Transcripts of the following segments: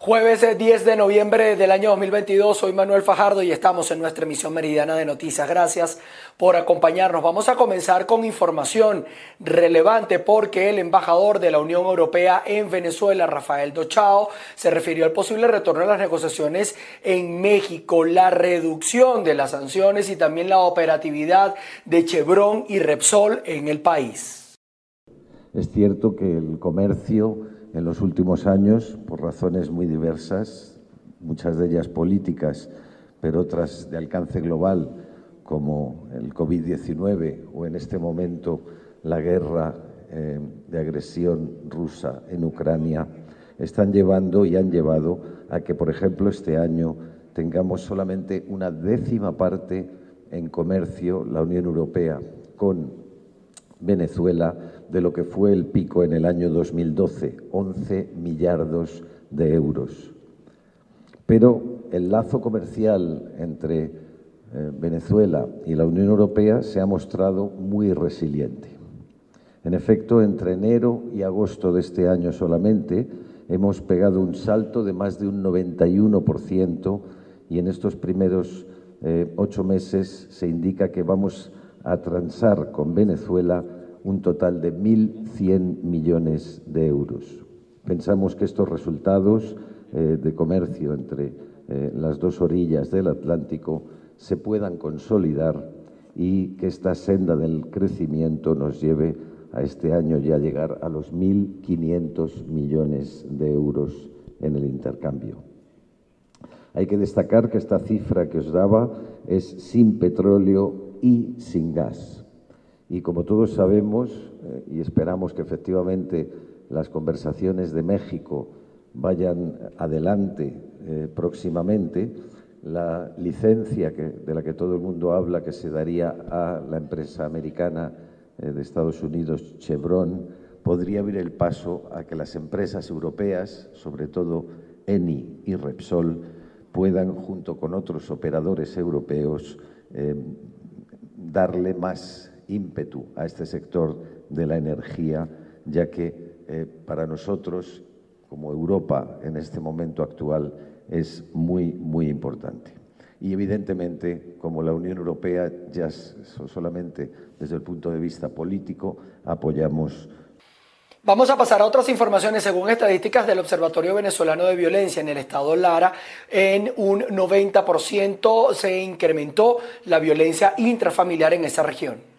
Jueves 10 de noviembre del año 2022, soy Manuel Fajardo y estamos en nuestra emisión meridiana de noticias. Gracias por acompañarnos. Vamos a comenzar con información relevante porque el embajador de la Unión Europea en Venezuela, Rafael Dochao, se refirió al posible retorno de las negociaciones en México, la reducción de las sanciones y también la operatividad de Chevron y Repsol en el país. Es cierto que el comercio en los últimos años, por razones muy diversas, muchas de ellas políticas, pero otras de alcance global, como el COVID-19 o en este momento la guerra eh, de agresión rusa en Ucrania, están llevando y han llevado a que, por ejemplo, este año tengamos solamente una décima parte en comercio la Unión Europea con Venezuela de lo que fue el pico en el año 2012, 11 millardos de euros. Pero el lazo comercial entre eh, Venezuela y la Unión Europea se ha mostrado muy resiliente. En efecto, entre enero y agosto de este año solamente hemos pegado un salto de más de un 91% y en estos primeros eh, ocho meses se indica que vamos a transar con Venezuela un total de 1.100 millones de euros. Pensamos que estos resultados eh, de comercio entre eh, las dos orillas del Atlántico se puedan consolidar y que esta senda del crecimiento nos lleve a este año ya llegar a los 1.500 millones de euros en el intercambio. Hay que destacar que esta cifra que os daba es sin petróleo y sin gas. Y como todos sabemos, eh, y esperamos que efectivamente las conversaciones de México vayan adelante eh, próximamente, la licencia de la que todo el mundo habla, que se daría a la empresa americana eh, de Estados Unidos, Chevron, podría abrir el paso a que las empresas europeas, sobre todo Eni y Repsol, puedan, junto con otros operadores europeos, darle más ímpetu a este sector de la energía, ya que eh, para nosotros, como Europa en este momento actual, es muy, muy importante. Y evidentemente, como la Unión Europea, ya solamente desde el punto de vista político, apoyamos Vamos a pasar a otras informaciones. Según estadísticas del Observatorio Venezolano de Violencia en el estado Lara, en un 90% se incrementó la violencia intrafamiliar en esa región.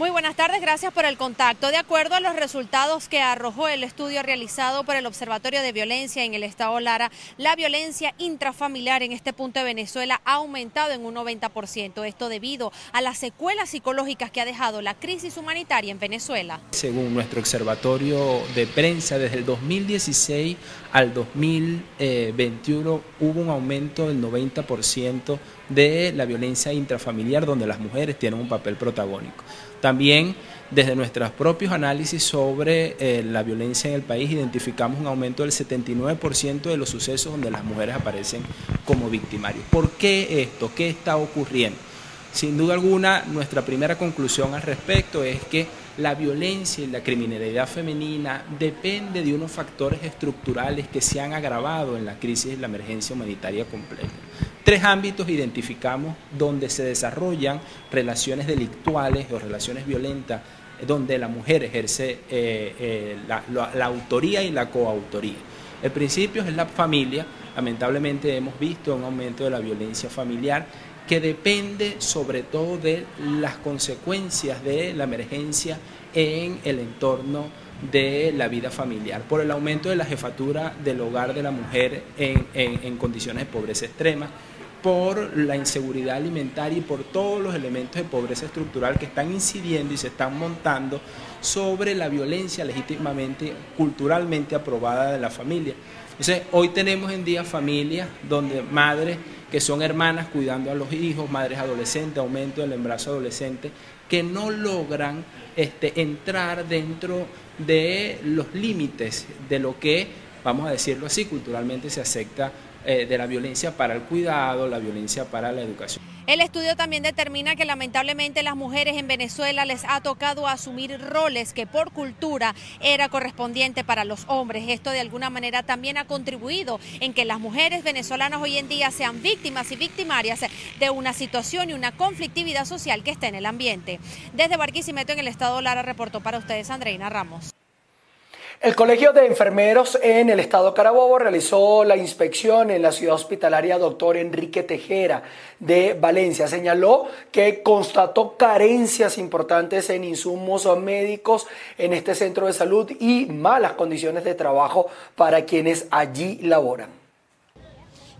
Muy buenas tardes, gracias por el contacto. De acuerdo a los resultados que arrojó el estudio realizado por el Observatorio de Violencia en el Estado Lara, la violencia intrafamiliar en este punto de Venezuela ha aumentado en un 90%. Esto debido a las secuelas psicológicas que ha dejado la crisis humanitaria en Venezuela. Según nuestro observatorio de prensa, desde el 2016 al 2021 hubo un aumento del 90% de la violencia intrafamiliar donde las mujeres tienen un papel protagónico. También desde nuestros propios análisis sobre eh, la violencia en el país identificamos un aumento del 79% de los sucesos donde las mujeres aparecen como victimarios. ¿Por qué esto? ¿Qué está ocurriendo? Sin duda alguna, nuestra primera conclusión al respecto es que la violencia y la criminalidad femenina depende de unos factores estructurales que se han agravado en la crisis de la emergencia humanitaria completa. Tres ámbitos identificamos donde se desarrollan relaciones delictuales o relaciones violentas donde la mujer ejerce eh, eh, la, autoría y la coautoría. El principio es la familia. Lamentablemente hemos visto un aumento de la violencia familiar que depende sobre todo de las consecuencias de la emergencia en el entorno de la vida familiar, por el aumento de la jefatura del hogar de la mujer en condiciones de pobreza extrema, por la inseguridad alimentaria y por todos los elementos de pobreza estructural que están incidiendo y se están montando sobre la violencia legítimamente, culturalmente aprobada de la familia. Entonces, hoy tenemos en día familias donde madres que son hermanas cuidando a los hijos, madres adolescentes, aumento del embarazo adolescente, que no logran este, entrar dentro de los límites de lo que, vamos a decirlo así, culturalmente se acepta eh, de la violencia para el cuidado, la violencia para la educación. El estudio también determina que lamentablemente las mujeres en Venezuela les ha tocado asumir roles que por cultura era correspondiente para los hombres. Esto de alguna manera también ha contribuido en que las mujeres venezolanas hoy en día sean víctimas y victimarias de una situación y una conflictividad social que está en el ambiente. Desde Barquisimeto en el estado Lara reportó para ustedes Andreina Ramos. El Colegio de Enfermeros en el Estado Carabobo realizó la inspección en la ciudad hospitalaria Doctor Enrique Tejera de Valencia. Señaló que constató carencias importantes en insumos médicos en este centro de salud y malas condiciones de trabajo para quienes allí laboran.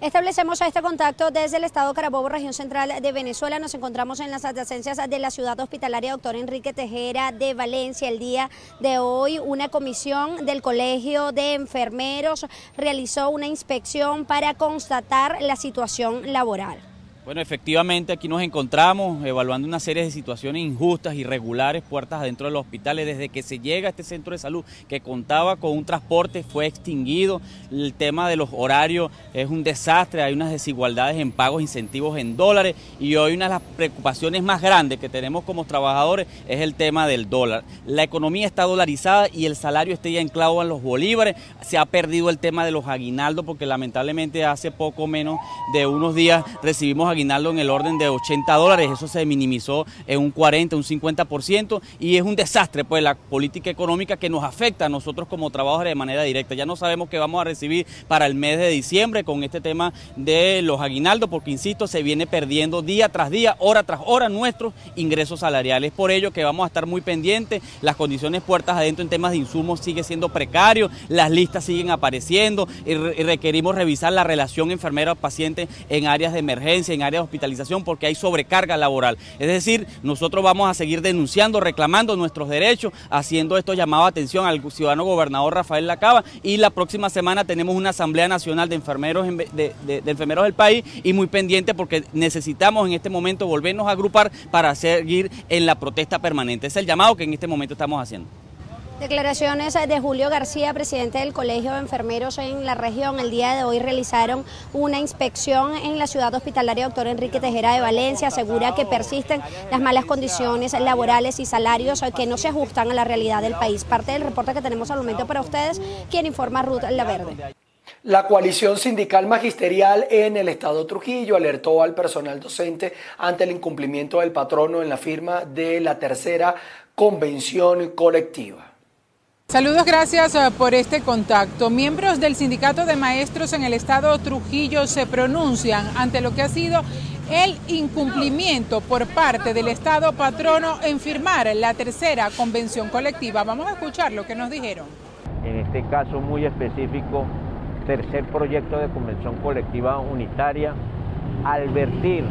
Establecemos este contacto desde el Estado Carabobo, región central de Venezuela. Nos encontramos en las adyacencias de la ciudad hospitalaria Doctor Enrique Tejera de Valencia. El día de hoy, una comisión del Colegio de Enfermeros realizó una inspección para constatar la situación laboral. Bueno, efectivamente aquí nos encontramos evaluando una serie de situaciones injustas, irregulares, puertas adentro de los hospitales. Desde que se llega a este centro de salud que contaba con un transporte fue extinguido. El tema de los horarios es un desastre, hay unas desigualdades en pagos, incentivos en dólares y hoy una de las preocupaciones más grandes que tenemos como trabajadores es el tema del dólar. La economía está dolarizada y el salario está ya enclavado en los bolívares. Se ha perdido el tema de los aguinaldos porque lamentablemente hace poco menos de unos días recibimos aguinaldo en el orden de 80 dólares, eso se minimizó en un 40, un 50% y es un desastre pues la política económica que nos afecta a nosotros como trabajadores de manera directa. Ya no sabemos qué vamos a recibir para el mes de diciembre con este tema de los aguinaldos porque insisto, se viene perdiendo día tras día, hora tras hora nuestros ingresos salariales. Por ello que vamos a estar muy pendientes, las condiciones puertas adentro en temas de insumos sigue siendo precario, las listas siguen apareciendo y, requerimos revisar la relación enfermero-paciente en áreas de emergencia, de hospitalización porque hay sobrecarga laboral. Es decir, nosotros vamos a seguir denunciando, reclamando nuestros derechos, haciendo esto llamado atención al ciudadano gobernador Rafael Lacaba y la próxima semana tenemos una Asamblea Nacional de Enfermeros, de, enfermeros del país y muy pendiente porque necesitamos en este momento volvernos a agrupar para seguir en la protesta permanente. Es el llamado que en este momento estamos haciendo. Declaraciones de Julio García, presidente del Colegio de Enfermeros en la región. El día de hoy realizaron una inspección en la ciudad hospitalaria doctor Enrique Tejera de Valencia. Asegura que persisten las malas condiciones laborales y salarios que no se ajustan a la realidad del país. Parte del reporte que tenemos al momento para ustedes, quien informa Ruth Laverde. La coalición sindical magisterial en el estado Trujillo alertó al personal docente ante el incumplimiento del patrono en la firma de la tercera convención colectiva. Saludos, gracias eh, por este contacto. Miembros del Sindicato de Maestros en el Estado Trujillo se pronuncian ante lo que ha sido el incumplimiento por parte del Estado patrono en firmar la tercera convención colectiva. Vamos a escuchar lo que nos dijeron. En este caso muy específico, tercer proyecto de convención colectiva unitaria, advertir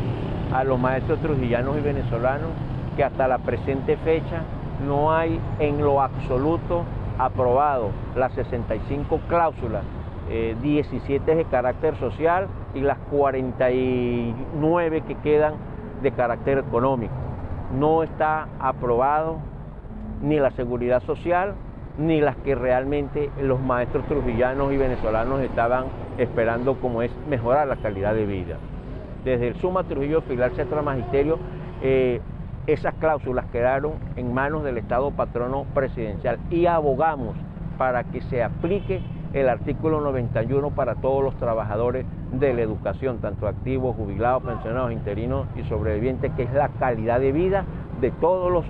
a los maestros trujillanos y venezolanos que hasta la presente fecha no hay en lo absoluto aprobado las 65 cláusulas, 17 eh, de carácter social y las 49 que quedan de carácter económico. No está aprobado ni la seguridad social ni las que realmente los maestros trujillanos y venezolanos estaban esperando como es mejorar la calidad de vida. Desde el Suma Trujillo Filar Centro Magisterio eh, esas cláusulas quedaron en manos del Estado patrono presidencial y abogamos para que se aplique el artículo 91 para todos los trabajadores de la educación, tanto activos, jubilados, pensionados, interinos y sobrevivientes, que es la calidad de vida de todos los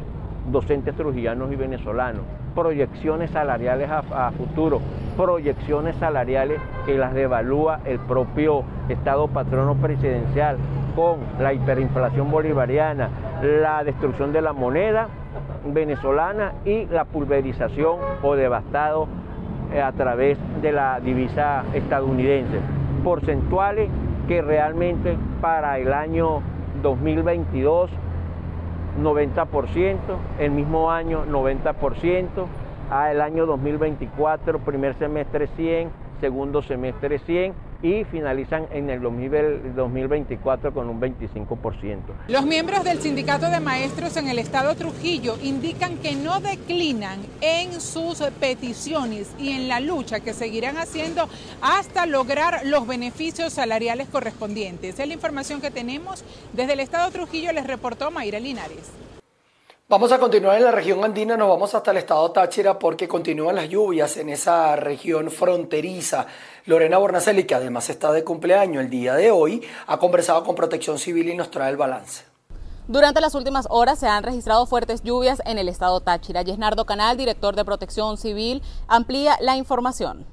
docentes trujillanos y venezolanos. Proyecciones salariales a, futuro, proyecciones salariales que las devalúa el propio Estado patrono presidencial con la hiperinflación bolivariana, la destrucción de la moneda venezolana y la pulverización o devastado eh, a través de la divisa estadounidense. Porcentuales que realmente para el año 2022 90%, el mismo año 90%, a el año 2024 primer semestre 100, segundo semestre 100 y finalizan en el 2024 con un 25%. Los miembros del Sindicato de Maestros en el Estado Trujillo indican que no declinan en sus peticiones y en la lucha que seguirán haciendo hasta lograr los beneficios salariales correspondientes. Es la información que tenemos desde el Estado Trujillo, les reportó Mayra Linares. Vamos a continuar en la región andina, nos vamos hasta el estado Táchira porque continúan las lluvias en esa región fronteriza. Lorena Bornacelli, que además está de cumpleaños el día de hoy, ha conversado con Protección Civil y nos trae el balance. Durante las últimas horas se han registrado fuertes lluvias en el estado Táchira. Yesnardo Canal, director de Protección Civil, amplía la información.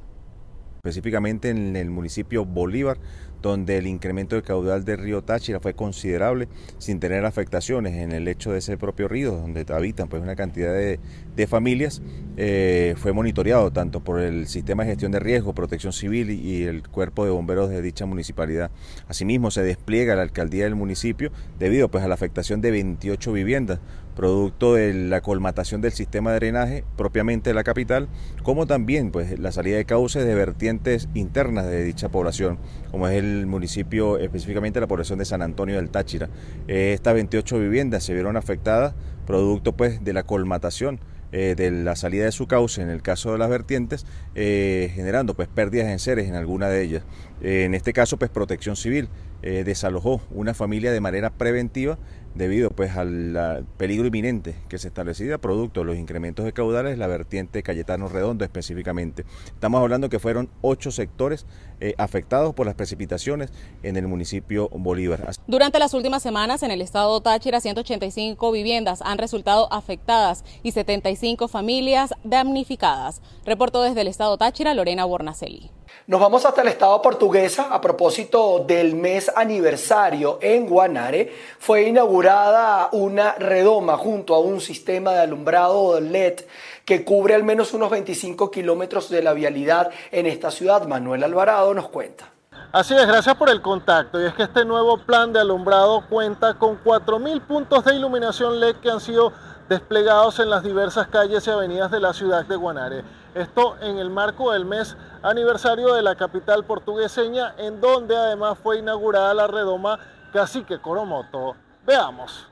Específicamente en el municipio Bolívar donde el incremento del caudal del río Táchira fue considerable sin tener afectaciones en el lecho de ese propio río donde habitan pues una cantidad de, familias eh, fue monitoreado tanto por el sistema de gestión de riesgo, protección civil y el cuerpo de bomberos de dicha municipalidad. Asimismo se despliega la alcaldía del municipio debido pues a la afectación de 28 viviendas producto de la colmatación del sistema de drenaje propiamente de la capital, como también pues, la salida de cauces de vertientes internas de dicha población, como es el municipio, específicamente la población de San Antonio del Táchira. Eh, estas 28 viviendas se vieron afectadas producto pues, de la colmatación eh, de la salida de su cauce en el caso de las vertientes, eh, generando pues pérdidas en seres en alguna de ellas. en este caso, pues Protección Civil desalojó una familia de manera preventiva debido pues al peligro inminente que se establecía producto de los incrementos de caudales, la vertiente Cayetano Redondo específicamente. Estamos hablando que fueron ocho sectores eh, afectados por las precipitaciones en el municipio Bolívar. Durante las últimas semanas en el estado Táchira, 185 viviendas han resultado afectadas y 75 familias damnificadas. Reportó desde el estado Táchira Lorena Bornacelli. Nos vamos hasta el estado portuguesa a propósito del mes aniversario en Guanare. Fue inaugurada una redoma junto a un sistema de alumbrado LED que cubre al menos unos 25 kilómetros de la vialidad en esta ciudad. Manuel Alvarado nos cuenta. Así es, gracias por el contacto. Y es que este nuevo plan de alumbrado cuenta con 4.000 puntos de iluminación LED que han sido desplegados en las diversas calles y avenidas de la ciudad de Guanare. Esto en el marco del mes aniversario de la capital portugueseña, en donde además fue inaugurada la redoma Cacique Coromoto. Veamos.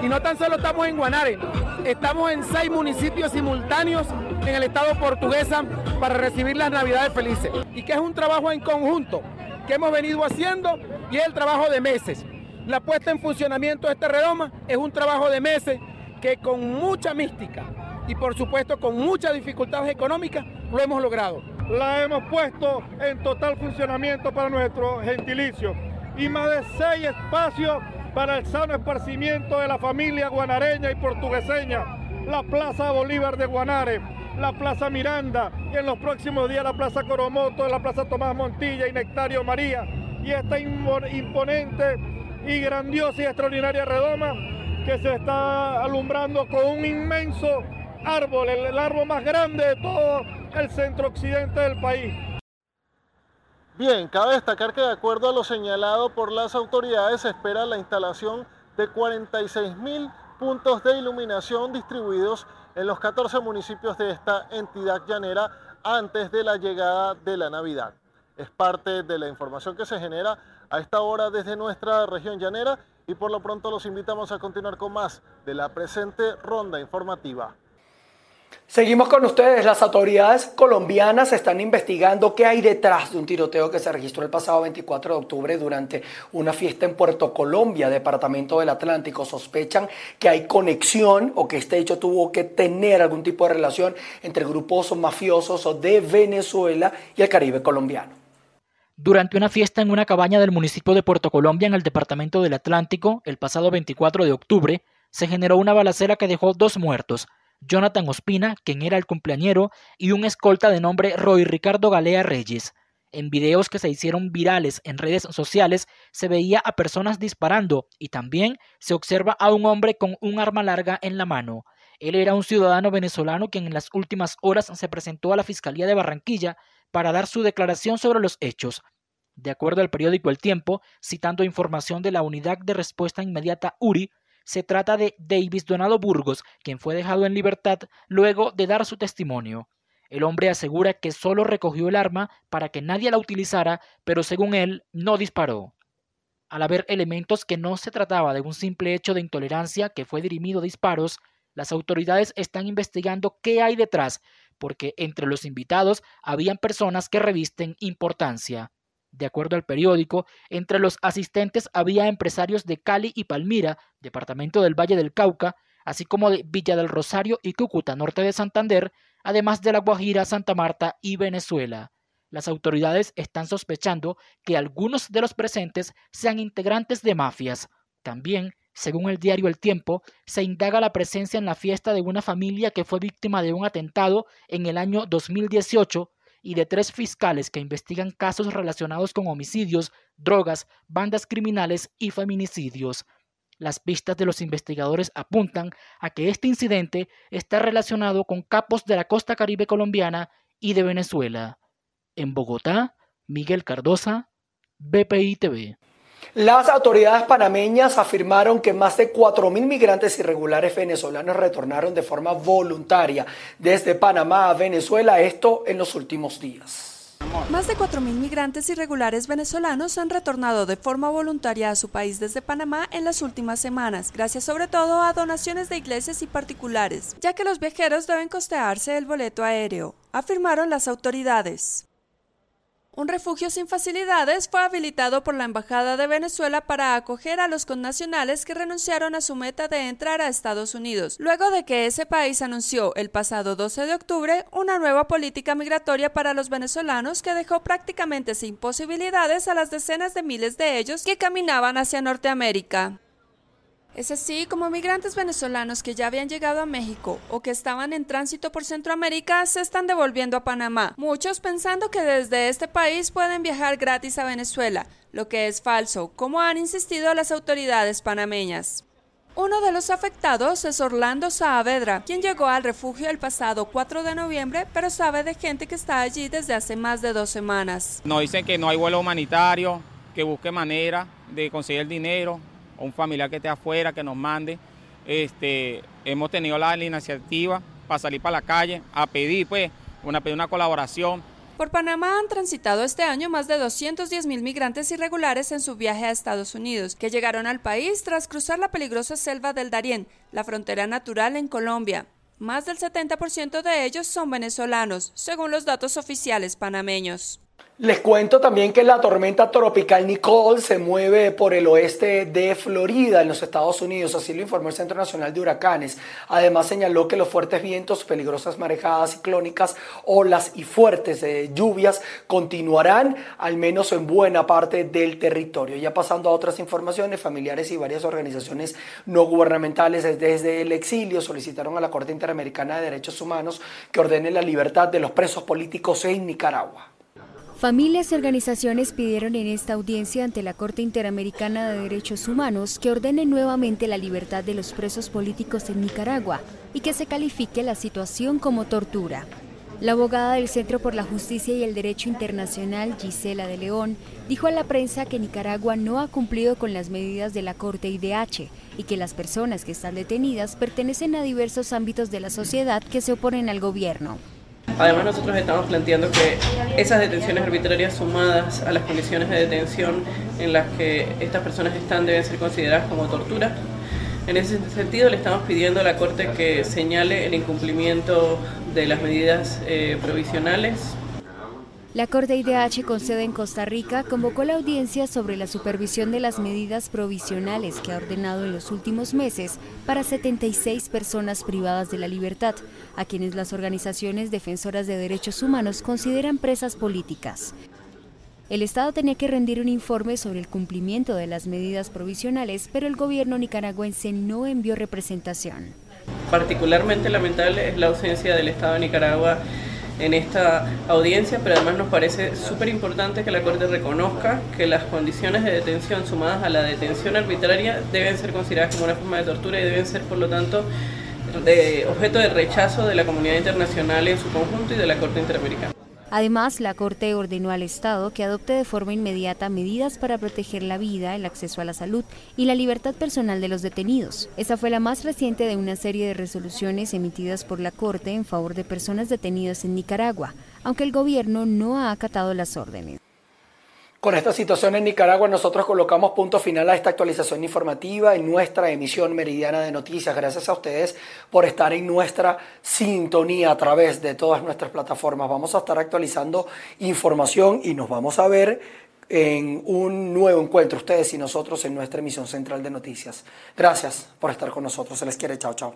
Y no tan solo estamos en Guanare, estamos en seis municipios simultáneos en el estado portuguesa para recibir las Navidades felices. Y que es un trabajo en conjunto que hemos venido haciendo y es el trabajo de meses. La puesta en funcionamiento de esta redoma es un trabajo de meses que con mucha mística, y por supuesto con muchas dificultades económicas lo hemos logrado. La hemos puesto en total funcionamiento para nuestro gentilicio y más de seis espacios para el sano esparcimiento de la familia guanareña y portugueseña. La Plaza Bolívar de Guanare, la Plaza Miranda y en los próximos días la Plaza Coromoto, la Plaza Tomás Montilla y Nectario María. Y esta imponente y grandiosa y extraordinaria redoma que se está alumbrando con un inmenso árbol, el, árbol más grande de todo el centro occidente del país. Bien, cabe destacar que de acuerdo a lo señalado por las autoridades se espera la instalación de 46 mil puntos de iluminación distribuidos en los 14 municipios de esta entidad llanera antes de la llegada de la Navidad. Es parte de la información que se genera a esta hora desde nuestra región llanera y por lo pronto los invitamos a continuar con más de la presente ronda informativa. Seguimos con ustedes. Las autoridades colombianas están investigando qué hay detrás de un tiroteo que se registró el pasado 24 de octubre durante una fiesta en Puerto Colombia, departamento del Atlántico. Sospechan que hay conexión o que este hecho tuvo que tener algún tipo de relación entre grupos mafiosos de Venezuela y el Caribe colombiano. Durante una fiesta en una cabaña del municipio de Puerto Colombia en el departamento del Atlántico, el pasado 24 de octubre, se generó una balacera que dejó dos muertos Jonathan Ospina, quien era el cumpleañero, y un escolta de nombre Roy Ricardo Galea Reyes. En videos que se hicieron virales en redes sociales se veía a personas disparando y también se observa a un hombre con un arma larga en la mano. Él era un ciudadano venezolano quien en las últimas horas se presentó a la Fiscalía de Barranquilla para dar su declaración sobre los hechos. De acuerdo al periódico El Tiempo, citando información de la Unidad de Respuesta Inmediata URI, se trata de Davis Donado Burgos, quien fue dejado en libertad luego de dar su testimonio. El hombre asegura que solo recogió el arma para que nadie la utilizara, pero según él, no disparó. Al haber elementos que no se trataba de un simple hecho de intolerancia que fue dirimido disparos, las autoridades están investigando qué hay detrás, porque entre los invitados habían personas que revisten importancia. De acuerdo al periódico, entre los asistentes había empresarios de Cali y Palmira, departamento del Valle del Cauca, así como de Villa del Rosario y Cúcuta, norte de Santander, además de La Guajira, Santa Marta y Venezuela. Las autoridades están sospechando que algunos de los presentes sean integrantes de mafias. También, según el diario El Tiempo, se indaga la presencia en la fiesta de una familia que fue víctima de un atentado en el año 2018 y de tres fiscales que investigan casos relacionados con homicidios, drogas, bandas criminales y feminicidios. Las pistas de los investigadores apuntan a que este incidente está relacionado con capos de la costa caribe colombiana y de Venezuela. En Bogotá, Miguel Cardosa, BPI TV. Las autoridades panameñas afirmaron que más de 4.000 migrantes irregulares venezolanos retornaron de forma voluntaria desde Panamá a Venezuela, esto en los últimos días. Más de 4.000 migrantes irregulares venezolanos han retornado de forma voluntaria a su país desde Panamá en las últimas semanas, gracias sobre todo a donaciones de iglesias y particulares, ya que los viajeros deben costearse el boleto aéreo, afirmaron las autoridades. Un refugio sin facilidades fue habilitado por la Embajada de Venezuela para acoger a los connacionales que renunciaron a su meta de entrar a Estados Unidos, luego de que ese país anunció el pasado 12 de octubre una nueva política migratoria para los venezolanos que dejó prácticamente sin posibilidades a las decenas de miles de ellos que caminaban hacia Norteamérica. Es así como migrantes venezolanos que ya habían llegado a México o que estaban en tránsito por Centroamérica se están devolviendo a Panamá, muchos pensando que desde este país pueden viajar gratis a Venezuela, lo que es falso, como han insistido las autoridades panameñas. Uno de los afectados es Orlando Saavedra, quien llegó al refugio el pasado 4 de noviembre, pero sabe de gente que está allí desde hace más de dos semanas. Nos dicen que no hay vuelo humanitario, que busque manera de conseguir dinero, un familiar que esté afuera, que nos mande. Este, hemos tenido la, iniciativa para salir para la calle a pedir, pues, una, una colaboración. Por Panamá han transitado este año más de 210 mil migrantes irregulares en su viaje a Estados Unidos, que llegaron al país tras cruzar la peligrosa selva del Darién, la frontera natural en Colombia. Más del 70% de ellos son venezolanos, según los datos oficiales panameños. Les cuento también que la tormenta tropical Nicole se mueve por el oeste de Florida, en los Estados Unidos, así lo informó el Centro Nacional de Huracanes. Además señaló que los fuertes vientos, peligrosas marejadas ciclónicas, olas y fuertes eh, lluvias continuarán, al menos en buena parte del territorio. Ya pasando a otras informaciones, familiares y varias organizaciones no gubernamentales desde el exilio solicitaron a la Corte Interamericana de Derechos Humanos que ordene la libertad de los presos políticos en Nicaragua. Familias y organizaciones pidieron en esta audiencia ante la Corte Interamericana de Derechos Humanos que ordene nuevamente la libertad de los presos políticos en Nicaragua y que se califique la situación como tortura. La abogada del Centro por la Justicia y el Derecho Internacional, Gisela de León, dijo a la prensa que Nicaragua no ha cumplido con las medidas de la Corte IDH y que las personas que están detenidas pertenecen a diversos ámbitos de la sociedad que se oponen al gobierno. Además nosotros estamos planteando que esas detenciones arbitrarias sumadas a las condiciones de detención en las que estas personas están deben ser consideradas como tortura. En ese sentido le estamos pidiendo a la Corte que señale el incumplimiento de las medidas eh, provisionales la Corte IDH con sede en Costa Rica convocó la audiencia sobre la supervisión de las medidas provisionales que ha ordenado en los últimos meses para 76 personas privadas de la libertad, a quienes las organizaciones defensoras de derechos humanos consideran presas políticas. El Estado tenía que rendir un informe sobre el cumplimiento de las medidas provisionales, pero el gobierno nicaragüense no envió representación. Particularmente lamentable es la ausencia del Estado de Nicaragua en esta audiencia, pero además nos parece súper importante que la Corte reconozca que las condiciones de detención sumadas a la detención arbitraria deben ser consideradas como una forma de tortura y deben ser, por lo tanto, de objeto de rechazo de la comunidad internacional en su conjunto y de la Corte Interamericana. Además, la Corte ordenó al Estado que adopte de forma inmediata medidas para proteger la vida, el acceso a la salud y la libertad personal de los detenidos. Esa fue la más reciente de una serie de resoluciones emitidas por la Corte en favor de personas detenidas en Nicaragua, aunque el gobierno no ha acatado las órdenes. Con esta situación en Nicaragua nosotros colocamos punto final a esta actualización informativa en nuestra emisión meridiana de noticias. Gracias a ustedes por estar en nuestra sintonía a través de todas nuestras plataformas. Vamos a estar actualizando información y nos vamos a ver en un nuevo encuentro, ustedes y nosotros, en nuestra emisión central de noticias. Gracias por estar con nosotros. Se les quiere. Chao, chao.